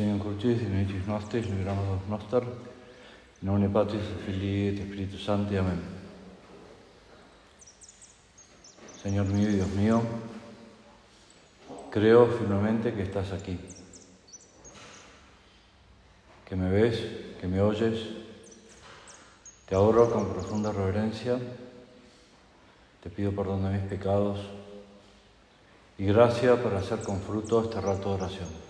Señor Crucis, in ejis nostris, libramus noster, in nomine Patris Filii et Spiritus Sancti. Amén. Señor mío y Dios mío, creo firmemente que estás aquí, que me ves, que me oyes. Te adoro con profunda reverencia, te pido perdón de mis pecados y gracia para hacer con fruto este rato de oración.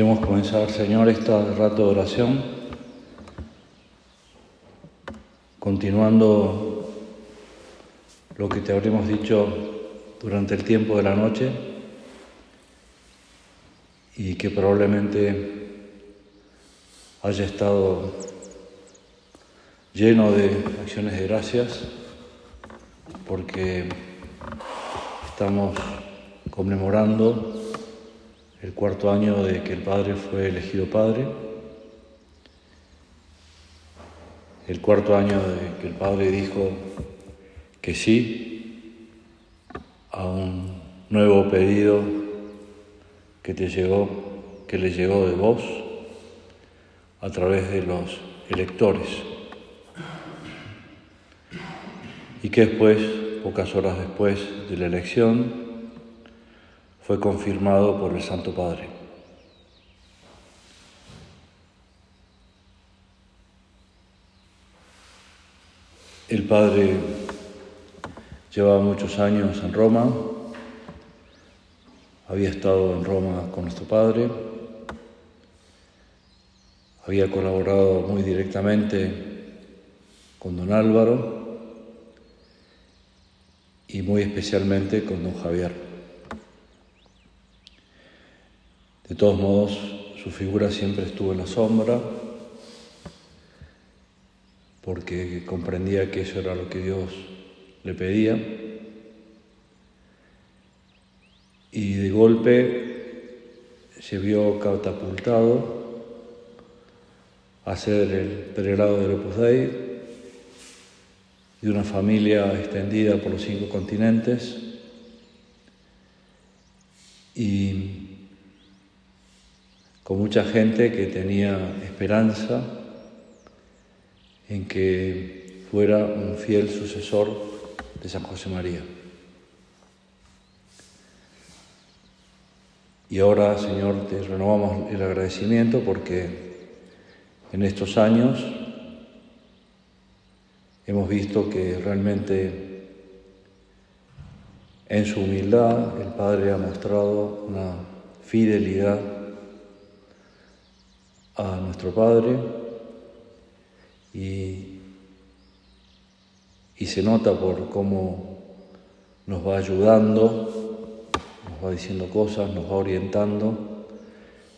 Queremos comenzar, Señor, este rato de oración, continuando lo que te habremos dicho durante el tiempo de la noche y que probablemente haya estado lleno de acciones de gracias porque estamos conmemorando el cuarto año de que el Padre fue elegido Padre, el cuarto año de que el Padre dijo que sí a un nuevo pedido que te llegó, que le llegó de vos a través de los electores. Y que después, pocas horas después de la elección, fue confirmado por el Santo Padre. El Padre llevaba muchos años en Roma, había estado en Roma con nuestro Padre, había colaborado muy directamente con don Álvaro y muy especialmente con don Javier. De todos modos, su figura siempre estuvo en la sombra, porque comprendía que eso era lo que Dios le pedía. Y de golpe se vio catapultado a ser el prelado del Opus Dei de una familia extendida por los cinco continentes y con mucha gente que tenía esperanza en que fuera un fiel sucesor de San José María. Y ahora, Señor, te renovamos el agradecimiento porque en estos años hemos visto que realmente en su humildad el Padre ha mostrado una fidelidad a nuestro Padre y, y se nota por cómo nos va ayudando, nos va diciendo cosas, nos va orientando,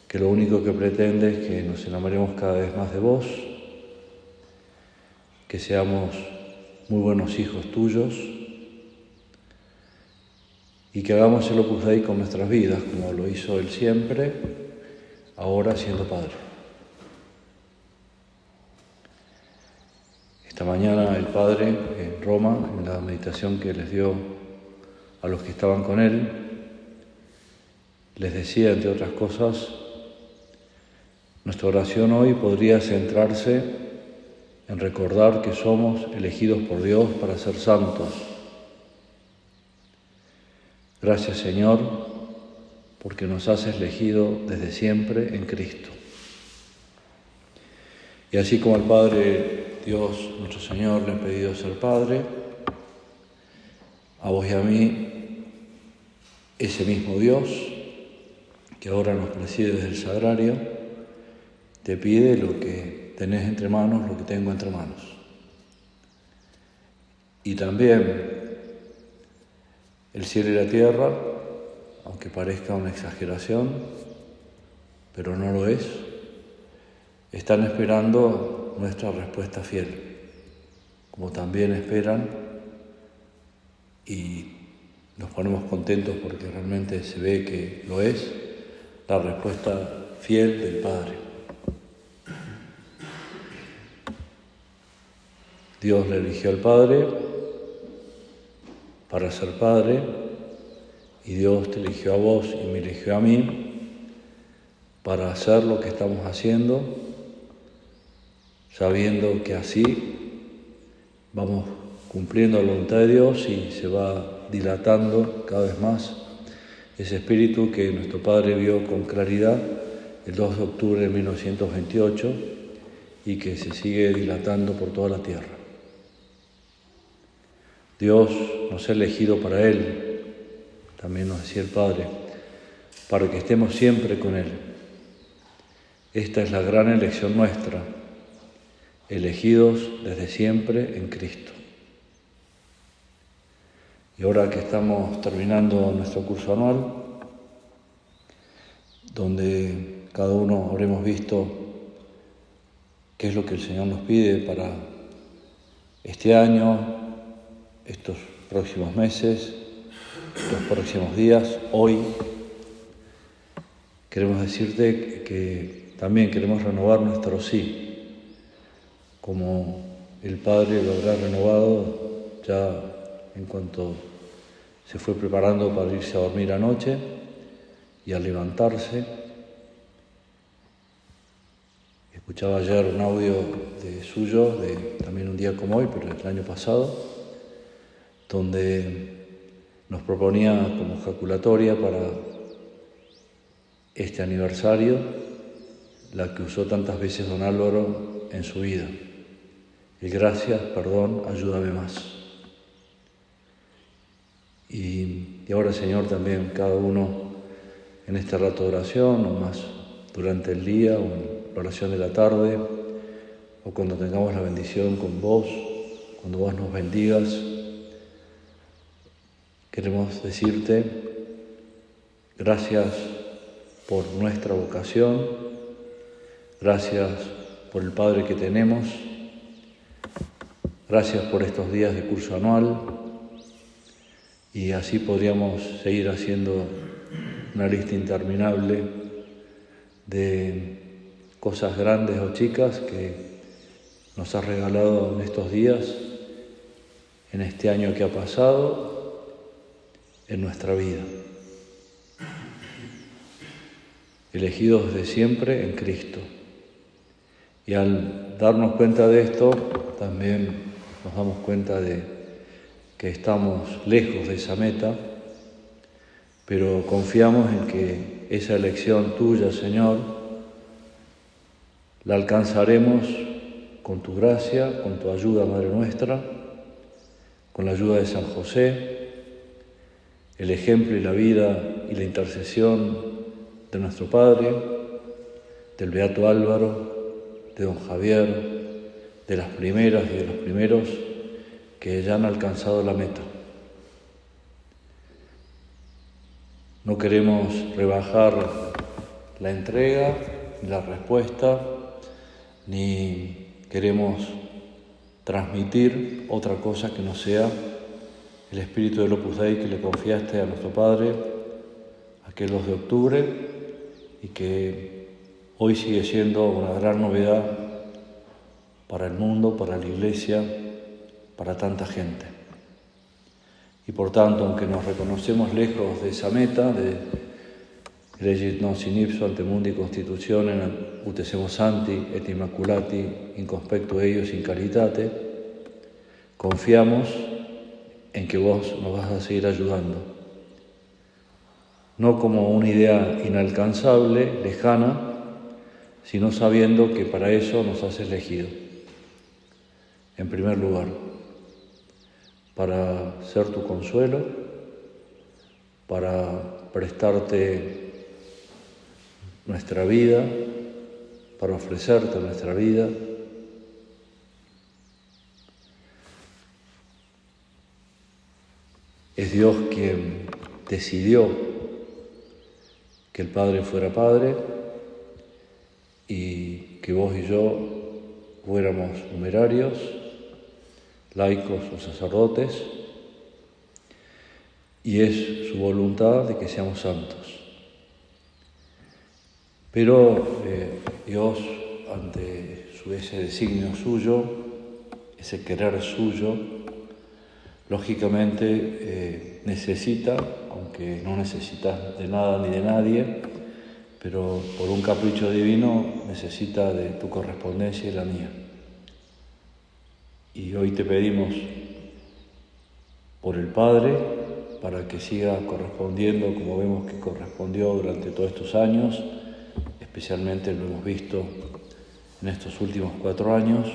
que lo único que pretende es que nos enamoremos cada vez más de vos, que seamos muy buenos hijos tuyos y que hagamos el Opus Dei con nuestras vidas, como lo hizo Él siempre, ahora siendo Padre. Esta mañana el Padre en Roma, en la meditación que les dio a los que estaban con él, les decía, entre otras cosas, nuestra oración hoy podría centrarse en recordar que somos elegidos por Dios para ser santos. Gracias Señor, porque nos has elegido desde siempre en Cristo. Y así como el Padre Dios nuestro Señor le ha pedido ser Padre, a vos y a mí, ese mismo Dios que ahora nos preside desde el sagrario, te pide lo que tenés entre manos, lo que tengo entre manos. Y también el cielo y la tierra, aunque parezca una exageración, pero no lo es, están esperando nuestra respuesta fiel, como también esperan y nos ponemos contentos porque realmente se ve que lo es, la respuesta fiel del Padre. Dios le eligió al Padre para ser Padre y Dios te eligió a vos y me eligió a mí para hacer lo que estamos haciendo, sabiendo que así vamos cumpliendo la voluntad de Dios y se va dilatando cada vez más ese espíritu que nuestro Padre vio con claridad el 2 de octubre de 1928 y que se sigue dilatando por toda la tierra. Dios nos ha elegido para Él, también nos decía el Padre, para que estemos siempre con Él. Esta es la gran elección nuestra, elegidos desde siempre en Cristo. Y ahora que estamos terminando nuestro curso anual, donde cada uno habremos visto qué es lo que el Señor nos pide para este año, estos próximos meses, estos próximos días, hoy, queremos decirte que también queremos renovar nuestro sí, como el Padre lo habrá renovado ya en cuanto se fue preparando para irse a dormir anoche y al levantarse. Escuchaba ayer un audio suyo, de también un día como hoy, pero el año pasado, donde nos proponía como ejaculatoria para este aniversario la que usó tantas veces don Álvaro en su vida. El gracias, perdón, ayúdame más. Y, y, ahora, Señor, también cada uno en este rato de oración, o más durante el día, o en la oración de la tarde, o cuando tengamos la bendición con vos, cuando vos nos bendigas, Queremos decirte gracias por nuestra vocación, gracias por el Padre que tenemos, gracias por estos días de curso anual y así podríamos seguir haciendo una lista interminable de cosas grandes o chicas que nos has regalado en estos días, en este año que ha pasado en nuestra vida. Elegidos de siempre en Cristo. Y al darnos cuenta de esto, también nos damos cuenta de que estamos lejos de esa meta, pero confiamos en que esa elección tuya, Señor, la alcanzaremos con tu gracia, con tu ayuda, Madre nuestra, con la ayuda de San José, el ejemplo y la vida y la intercesión de nuestro Padre, del Beato Álvaro, de don Javier, de las primeras y de los primeros que ya han alcanzado la meta. No queremos rebajar la entrega, la respuesta, ni queremos transmitir otra cosa que no sea el espíritu del Opus Dei que le confiaste a nuestro Padre aquel 2 de octubre y que hoy sigue siendo una gran novedad para el mundo, para la Iglesia, para tanta gente. Y por tanto, aunque nos reconocemos lejos de esa meta, de legit non sin ipso ante mundi constituzione ut santi et immaculati in conspecto ellos in caritate, confiamos en que vos nos vas a seguir ayudando. No como una idea inalcanzable, lejana, sino sabiendo que para eso nos has elegido. En primer lugar, para ser tu consuelo, para prestarte nuestra vida, para ofrecerte nuestra vida. Es Dios quien decidió que el Padre fuera Padre y que vos y yo fuéramos numerarios, laicos o sacerdotes, y es su voluntad de que seamos santos. Pero eh, Dios, ante su, ese designio suyo, ese querer suyo, lógicamente eh, necesita, aunque no necesita de nada ni de nadie, pero por un capricho divino necesita de tu correspondencia y la mía. Y hoy te pedimos por el Padre, para que siga correspondiendo como vemos que correspondió durante todos estos años, especialmente lo hemos visto en estos últimos cuatro años,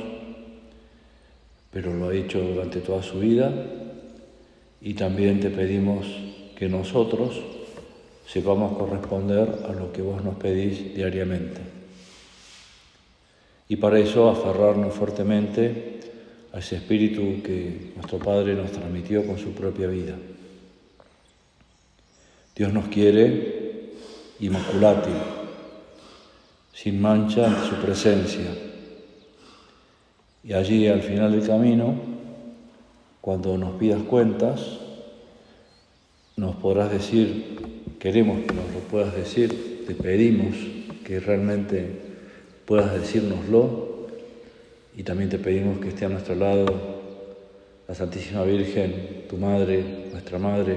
pero lo ha hecho durante toda su vida y también te pedimos que nosotros sepamos corresponder a lo que vos nos pedís diariamente. Y para eso aferrarnos fuertemente a ese espíritu que nuestro Padre nos transmitió con su propia vida. Dios nos quiere inmaculati, sin mancha ante su presencia. Y allí al final del camino, cuando nos pidas cuentas, nos podrás decir, queremos que nos lo puedas decir, te pedimos que realmente puedas decírnoslo y también te pedimos que esté a nuestro lado la Santísima Virgen, tu Madre, nuestra Madre,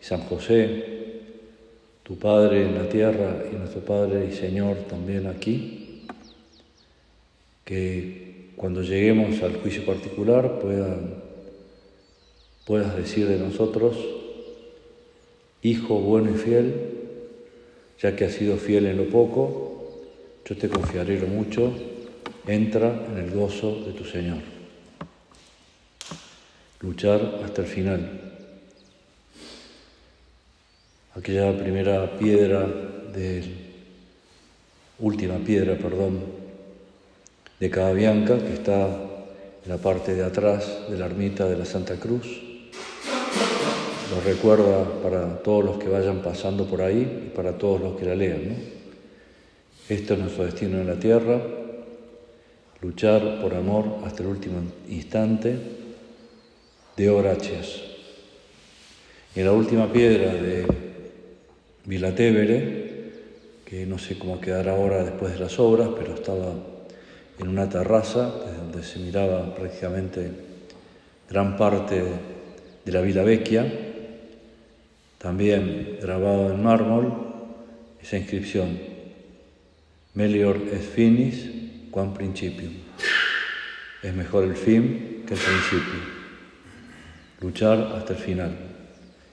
San José, tu Padre en la tierra y nuestro Padre y Señor también aquí, que cuando lleguemos al juicio particular puedas decir de nosotros, Hijo bueno y fiel, ya que has sido fiel en lo poco, yo te confiaré lo mucho, entra en el gozo de tu Señor. Luchar hasta el final aquella primera piedra de última piedra, perdón, de Cadavianca, que está en la parte de atrás de la ermita de la Santa Cruz. Lo recuerda para todos los que vayan pasando por ahí y para todos los que la lean. Esto es nuestro destino en la tierra, luchar por amor hasta el último instante, de gracias. Y en la última piedra de Vilatevere, que no sé cómo quedará ahora después de las obras, pero estaba en una terraza desde donde se miraba prácticamente gran parte de la Vila Vecchia, también grabado en mármol, esa inscripción, Melior es finis quam principium. Es mejor el fin que el principio. Luchar hasta el final.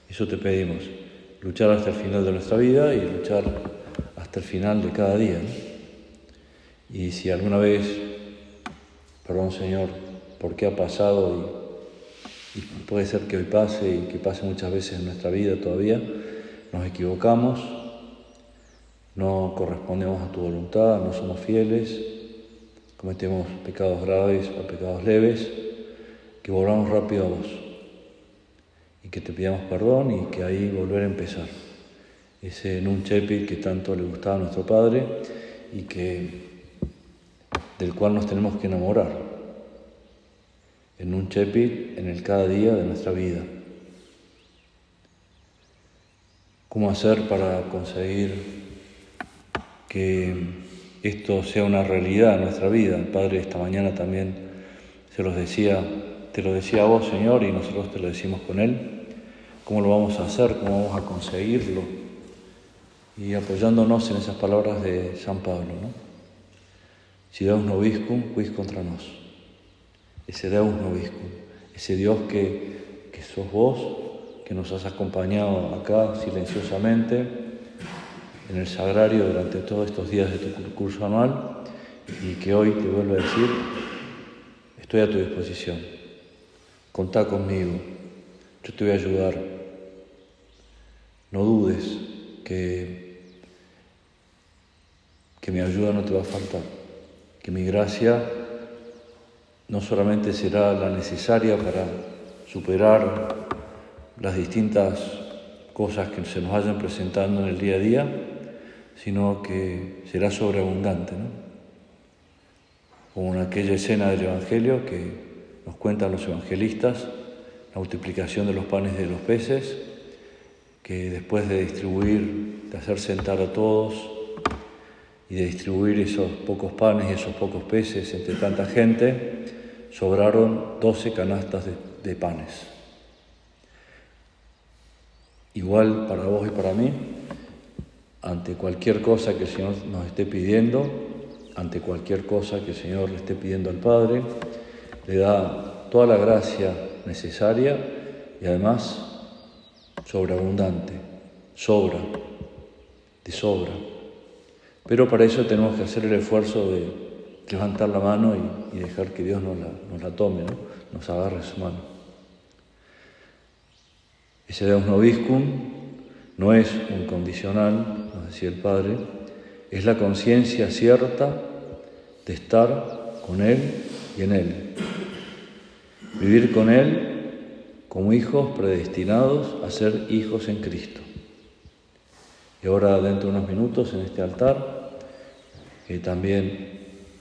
Eso te pedimos luchar hasta el final de nuestra vida y luchar hasta el final de cada día. Y si alguna vez, perdón Señor, por qué ha pasado y, y, puede ser que hoy pase y que pase muchas veces en nuestra vida todavía, nos equivocamos, no correspondemos a tu voluntad, no somos fieles, cometemos pecados graves o pecados leves, que volvamos rápido a vos y que te pidamos perdón y que ahí volver a empezar. Ese Nunchepit que tanto le gustaba a nuestro Padre y que, del cual nos tenemos que enamorar. El Nunchepit en el cada día de nuestra vida. ¿Cómo hacer para conseguir que esto sea una realidad en nuestra vida? El Padre esta mañana también se los decía te lo decía a vos, Señor, y nosotros te lo decimos con Él. ¿Cómo lo vamos a hacer? ¿Cómo vamos a conseguirlo? Y apoyándonos en esas palabras de San Pablo, ¿no? Si Deus noviscum, quis contra nos. Ese Deus noviscum, ese Dios que, que sos vos, que nos has acompañado acá silenciosamente en el sagrario durante todos estos días de tu curso anual y que hoy te vuelvo a decir, estoy a tu disposición. Contá conmigo, yo te voy a ayudar. No dudes que que mi ayuda no te va a faltar, que mi gracia no solamente será la necesaria para superar las distintas cosas que se nos vayan presentando en el día a día, sino que será sobreabundante, ¿no? como en aquella escena del Evangelio que nos cuentan los evangelistas, la multiplicación de los panes y de los peces, que después de distribuir, de hacer sentar a todos y de distribuir esos pocos panes y esos pocos peces entre tanta gente, sobraron doce canastas de, de panes. Igual para vos y para mí, ante cualquier cosa que el Señor nos esté pidiendo, ante cualquier cosa que el Señor le esté pidiendo al Padre, le da toda la gracia necesaria y además sobreabundante, sobra, de sobra. Pero para eso tenemos que hacer el esfuerzo de levantar la mano y, dejar que Dios nos la, tome, nos agarre su mano. Ese Deus Noviscum no es un condicional, el Padre, es la conciencia cierta de estar con Él y en Él. Vivir con Él como hijos predestinados a ser hijos en Cristo. Y ahora dentro de unos minutos en este altar, que también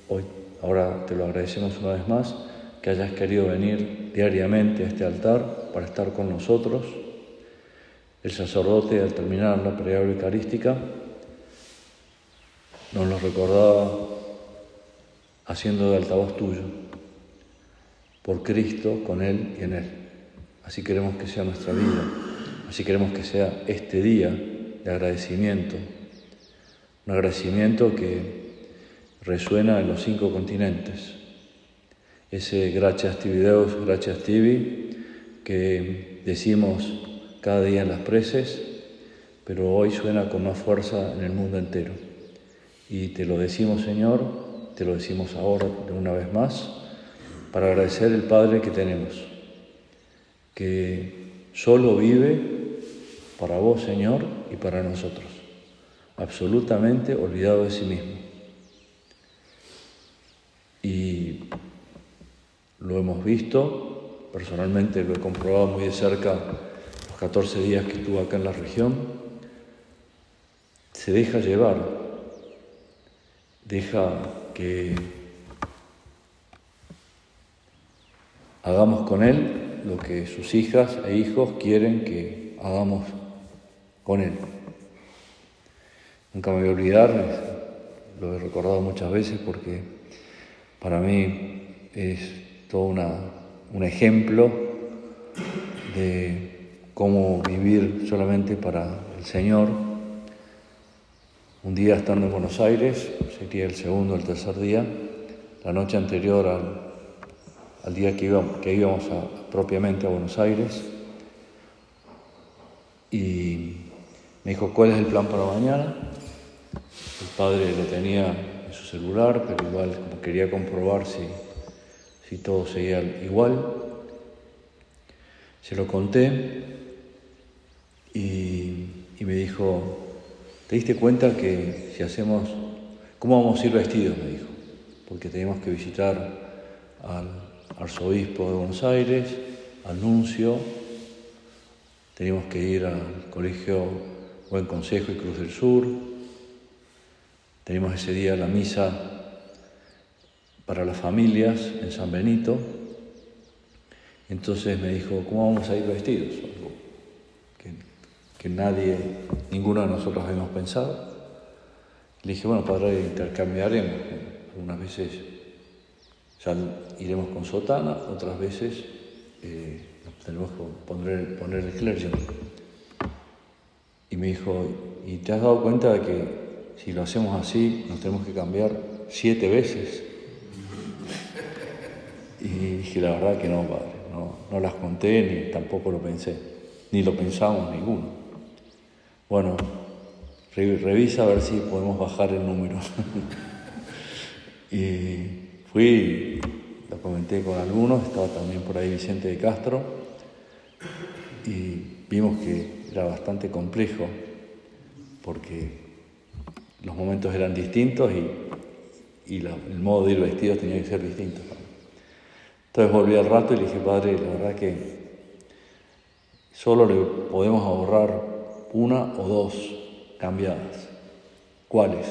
hoy, ahora te lo agradecemos una vez más, que hayas querido venir diariamente a este altar para estar con nosotros. El sacerdote al terminar la pregaria eucarística nos lo recordaba haciendo de altavoz tuyo, por Cristo, con Él y en Él. Así queremos que sea nuestra vida, así queremos que sea este día de agradecimiento, un agradecimiento que resuena en los cinco continentes. Ese gracias tibi Deus, gracias tibi, que decimos cada día en las preces, pero hoy suena con más fuerza en el mundo entero. Y te lo decimos, Señor, te lo decimos ahora de una vez más, para agradecer el Padre que tenemos que solo vive para vos, Señor, y para nosotros, absolutamente olvidado de sí mismo. Y lo hemos visto, personalmente lo he comprobado muy de cerca los 14 días que estuve acá en la región, se deja llevar, deja que hagamos con Él lo que sus hijas e hijos quieren que hagamos con Él. Nunca me voy a olvidar, lo he recordado muchas veces porque para mí es todo una, un ejemplo de cómo vivir solamente para el Señor. Un día estando en Buenos Aires, sería el segundo o el tercer día, la noche anterior al al día que íbamos, que íbamos propiamente a Buenos Aires. Y me dijo, ¿cuál es el plan para mañana? El padre lo tenía en su celular, pero igual como quería comprobar si, si todo seguía igual. Se lo conté y, y me dijo, ¿te diste cuenta que si hacemos, ¿cómo vamos a ir vestidos? Me dijo, porque tenemos que visitar al arzobispo de Buenos Aires, al nuncio, teníamos que ir al colegio Buen Consejo y Cruz del Sur, teníamos ese día la misa para las familias en San Benito, entonces me dijo, ¿cómo vamos a ir vestidos? que, que nadie, ninguno de nosotros habíamos pensado. Le dije, bueno, padre, intercambiaremos. Algunas veces iremos con sotana, otras veces eh, tenemos que poner, poner el clergy. Y me dijo, ¿y te has dado cuenta de que si lo hacemos así nos tenemos que cambiar siete veces? Y dije, la verdad que no, padre, no, no las conté ni tampoco lo pensé, ni lo pensamos ninguno. Bueno, revisa a ver si podemos bajar el número. y Fui, lo comenté con algunos, estaba también por ahí Vicente de Castro, y vimos que era bastante complejo, porque los momentos eran distintos y, y el modo de ir vestidos tenía que ser distinto. Entonces volví al rato y le dije, padre, la verdad que solo le podemos ahorrar una o dos cambiadas. ¿Cuáles?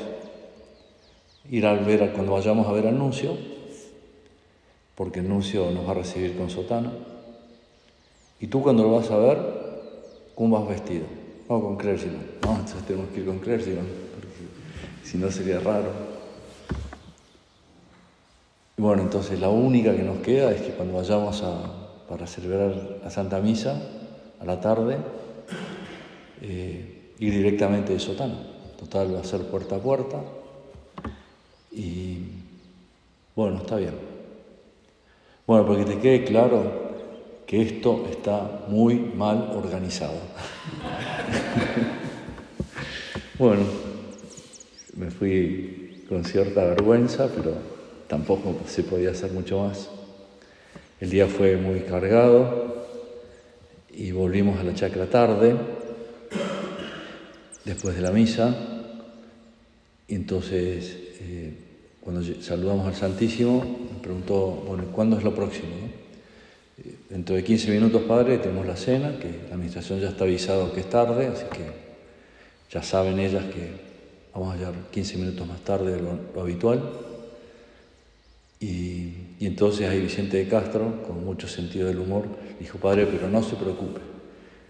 Ir al ver, cuando vayamos a ver al nuncio, porque el nuncio nos va a recibir con sotana. Y tú cuando lo vas a ver, ¿cómo vas vestido? No con clérigo. No, entonces tenemos que ir con porque si no sería raro. Bueno, entonces la única que nos queda es que cuando vayamos a, para celebrar la Santa Misa, a la tarde, eh, ir directamente de sotana. Total, va a ser puerta a puerta. Y bueno, está bien. Bueno, porque te quede claro que esto está muy mal organizado. bueno, me fui con cierta vergüenza, pero tampoco se podía hacer mucho más. El día fue muy cargado y volvimos a la chacra tarde, después de la misa, y entonces eh, cuando saludamos al Santísimo, me preguntó, bueno, ¿cuándo es lo próximo? Dentro de 15 minutos, Padre, tenemos la cena, que la administración ya está avisado que es tarde, así que ya saben ellas que vamos a llegar 15 minutos más tarde de lo, habitual. Y, entonces ahí Vicente de Castro, con mucho sentido del humor, dijo, Padre, pero no se preocupe,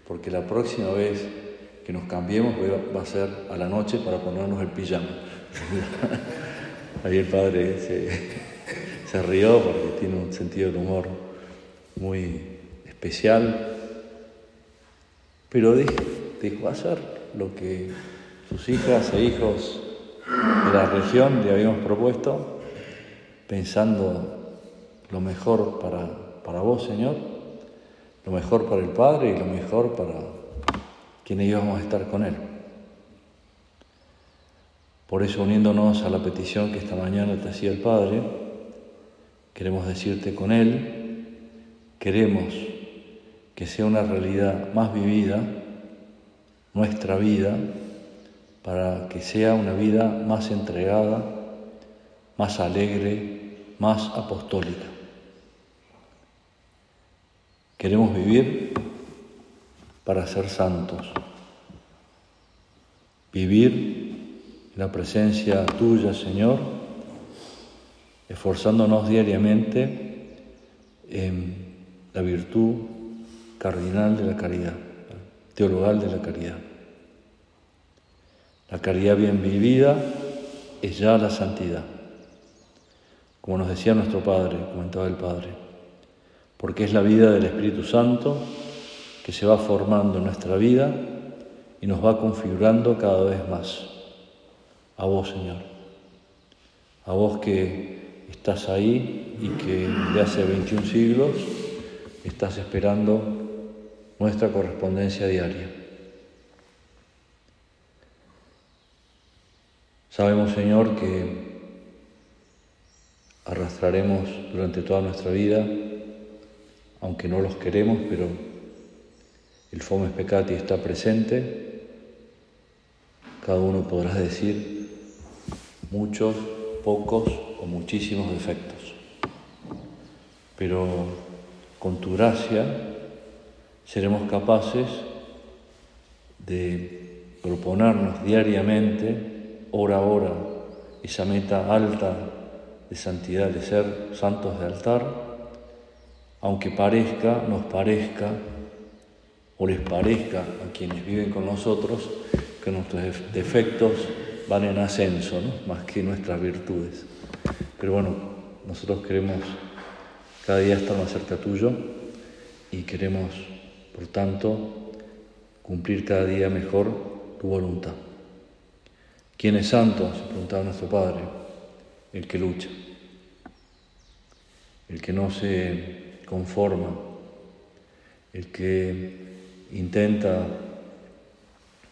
porque la próxima vez que nos cambiemos va a ser a la noche para ponernos el pijama. ahí el Padre se, rió porque tiene un sentido del humor muy especial, pero dijo, hacer lo que sus hijas e hijos de la región le habíamos propuesto, pensando lo mejor para, para vos, Señor, lo mejor para el Padre y lo mejor para quienes íbamos a estar con Él. Por eso, uniéndonos a la petición que esta mañana te hacía el Padre, queremos decirte con Él, queremos que sea una realidad más vivida, nuestra vida, para que sea una vida más entregada, más alegre, más apostólica. Queremos vivir para ser santos, vivir en la presencia tuya, Señor, esforzándonos diariamente en la virtud cardinal de la caridad, teologal de la caridad. La caridad bien vivida es ya la santidad, como nos decía nuestro Padre, comentaba el Padre, porque es la vida del Espíritu Santo que se va formando en nuestra vida y nos va configurando cada vez más. A vos, Señor, a vos que estás ahí y que de hace 21 siglos estás esperando nuestra correspondencia diaria. Sabemos, Señor, que arrastraremos durante toda nuestra vida, aunque no los queremos, pero el fomes peccati está presente. Cada uno podrá decir muchos, pocos o muchísimos defectos. Pero con tu gracia seremos capaces de proponernos diariamente, hora a hora, esa meta alta de santidad, de ser santos de altar, aunque parezca, nos parezca o les parezca a quienes viven con nosotros que nuestros defectos van en ascenso, más que nuestras virtudes. Pero bueno, nosotros queremos cada día está más cerca tuyo y queremos, por tanto, cumplir cada día mejor tu voluntad. ¿Quién es santo? Se preguntaba nuestro Padre, el que lucha, el que no se conforma, el que intenta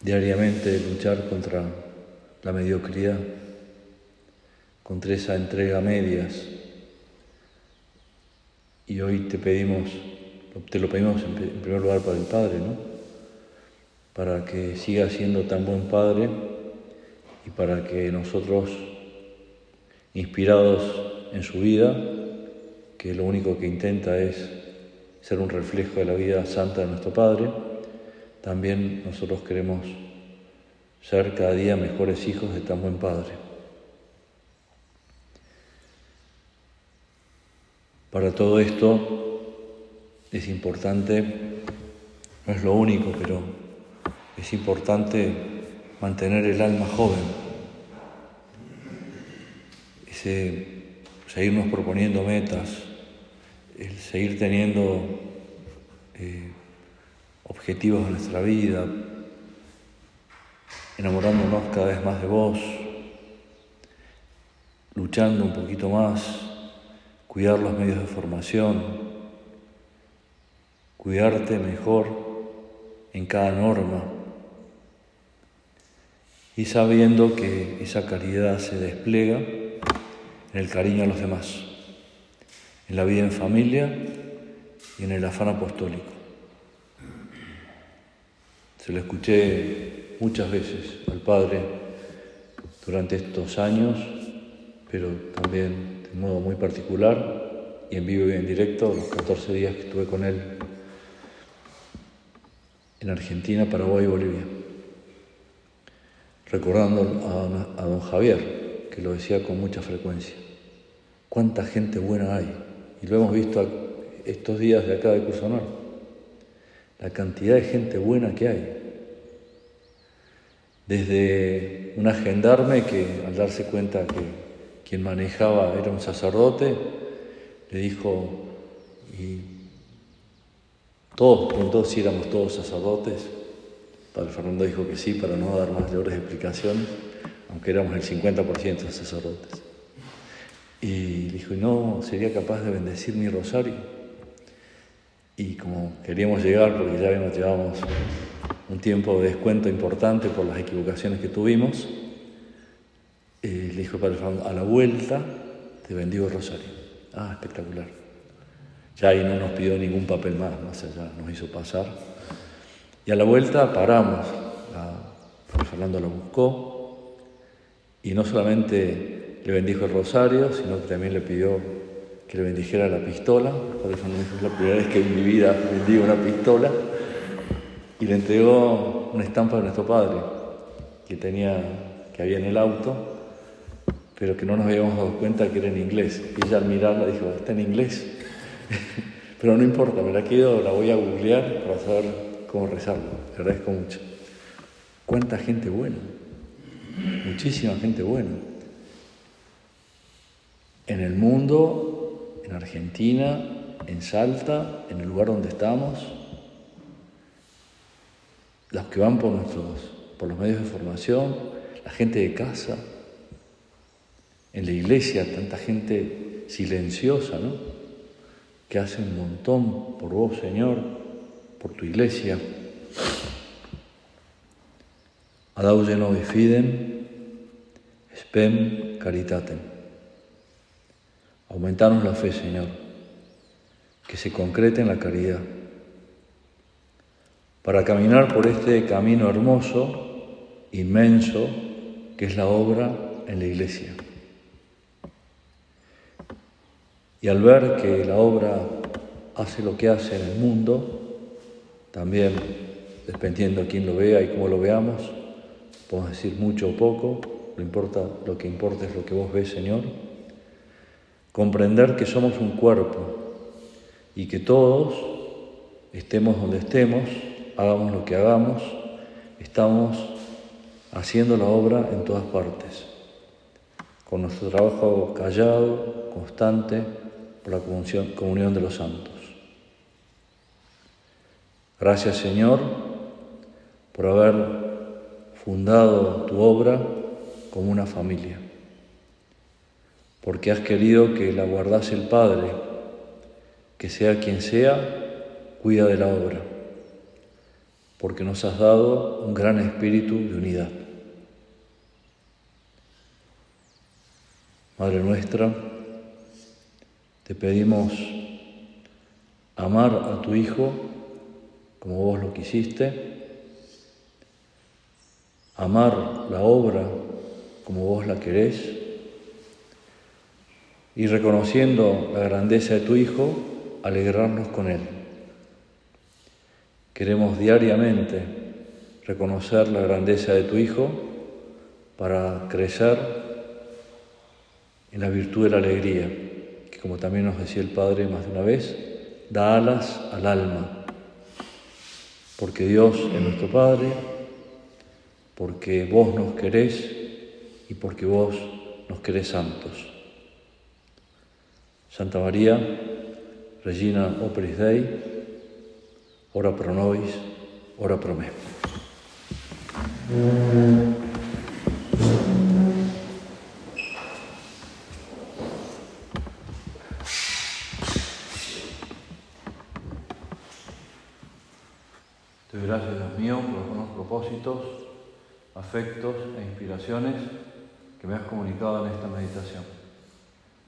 diariamente luchar contra la mediocridad, contra esa entrega a medias y hoy te pedimos, te lo pedimos en primer lugar para el Padre, ¿no? Para que siga siendo tan buen Padre y para que nosotros, inspirados en su vida, que lo único que intenta es ser un reflejo de la vida santa de nuestro Padre, también nosotros queremos ser cada día mejores hijos de tan buen Padre. Para todo esto es importante, no es lo único, pero es importante mantener el alma joven, ese, seguirnos proponiendo metas, el seguir teniendo eh, objetivos en nuestra vida, enamorándonos cada vez más de vos, luchando un poquito más, cuidar los medios de formación, cuidarte mejor en cada norma y sabiendo que esa caridad se despliega en el cariño a los demás, en la vida en familia y en el afán apostólico. Se lo escuché muchas veces al Padre durante estos años, pero también de modo muy particular y en vivo y en directo los 14 días que estuve con él en Argentina, Paraguay y Bolivia recordando a, don Javier, que lo decía con mucha frecuencia. Cuánta gente buena hay. Y lo hemos visto estos días de acá de Cusonor. La cantidad de gente buena que hay. Desde un agendarme que al darse cuenta que quien manejaba era un sacerdote, le dijo, y todos preguntó si éramos todos sacerdotes, Padre Fernando dijo que sí para no dar mayores explicaciones, aunque éramos el 50% de sacerdotes. Y dijo, no, sería capaz de bendecir mi rosario. Y como queríamos llegar, porque ya llevamos un tiempo de descuento importante por las equivocaciones que tuvimos, eh, le dijo Padre Fernando, a la vuelta te bendigo el rosario. Ah, espectacular. Ya ahí no nos pidió ningún papel más, más allá, nos hizo pasar. Y a la vuelta paramos. Fernando lo buscó y no solamente le bendijo el rosario, sino que también le pidió que le bendijera la pistola. Fernando dijo, es la primera vez que en mi vida bendigo una pistola. Y le entregó una estampa de nuestro padre que tenía, que había en el auto, pero que no nos habíamos dado cuenta que era en inglés. Y ella al mirarla dijo, está en inglés. pero no importa, me la quedo, la voy a googlear para saber cómo rezarlo. Le agradezco mucho. Cuánta gente buena, muchísima gente buena. En el mundo, en Argentina, en Salta, en el lugar donde estamos, los que van por nuestros, por los medios de formación, la gente de casa, en la iglesia, tanta gente silenciosa, ¿no? Que hace un montón por vos, Señor, por tu iglesia. Adauge noi fidem, spem caritatem. Aumentanos la fe, Señor, que se concrete en la caridad, para caminar por este camino hermoso, inmenso, que es la obra en la iglesia. Y al ver que la obra hace lo que hace en el mundo, también, dependiendo de quién lo vea y cómo lo veamos, podemos decir mucho o poco, lo, importa, lo que importa es lo que vos ves, Señor. Comprender que somos un cuerpo y que todos, estemos donde estemos, hagamos lo que hagamos, estamos haciendo la obra en todas partes, con nuestro trabajo callado, constante, por la comunión de los santos. Gracias Señor por haber fundado tu obra como una familia, porque has querido que la guardase el Padre, que sea quien sea, cuida de la obra, porque nos has dado un gran espíritu de unidad. Madre nuestra, te pedimos amar a tu Hijo como vos lo quisiste, amar la obra como vos la querés y reconociendo la grandeza de tu Hijo, alegrarnos con Él. Queremos diariamente reconocer la grandeza de tu Hijo para crecer en la virtud de la alegría, que como también nos decía el Padre más de una vez, da alas al alma, porque Dios es nuestro Padre, porque vos nos querés y porque vos nos querés santos. Santa María, Regina Operis Dei, ora pro nobis, ora pro me. Te doy gracias, Dios mío, por los propósitos, afectos e inspiraciones que me has comunicado en esta meditación.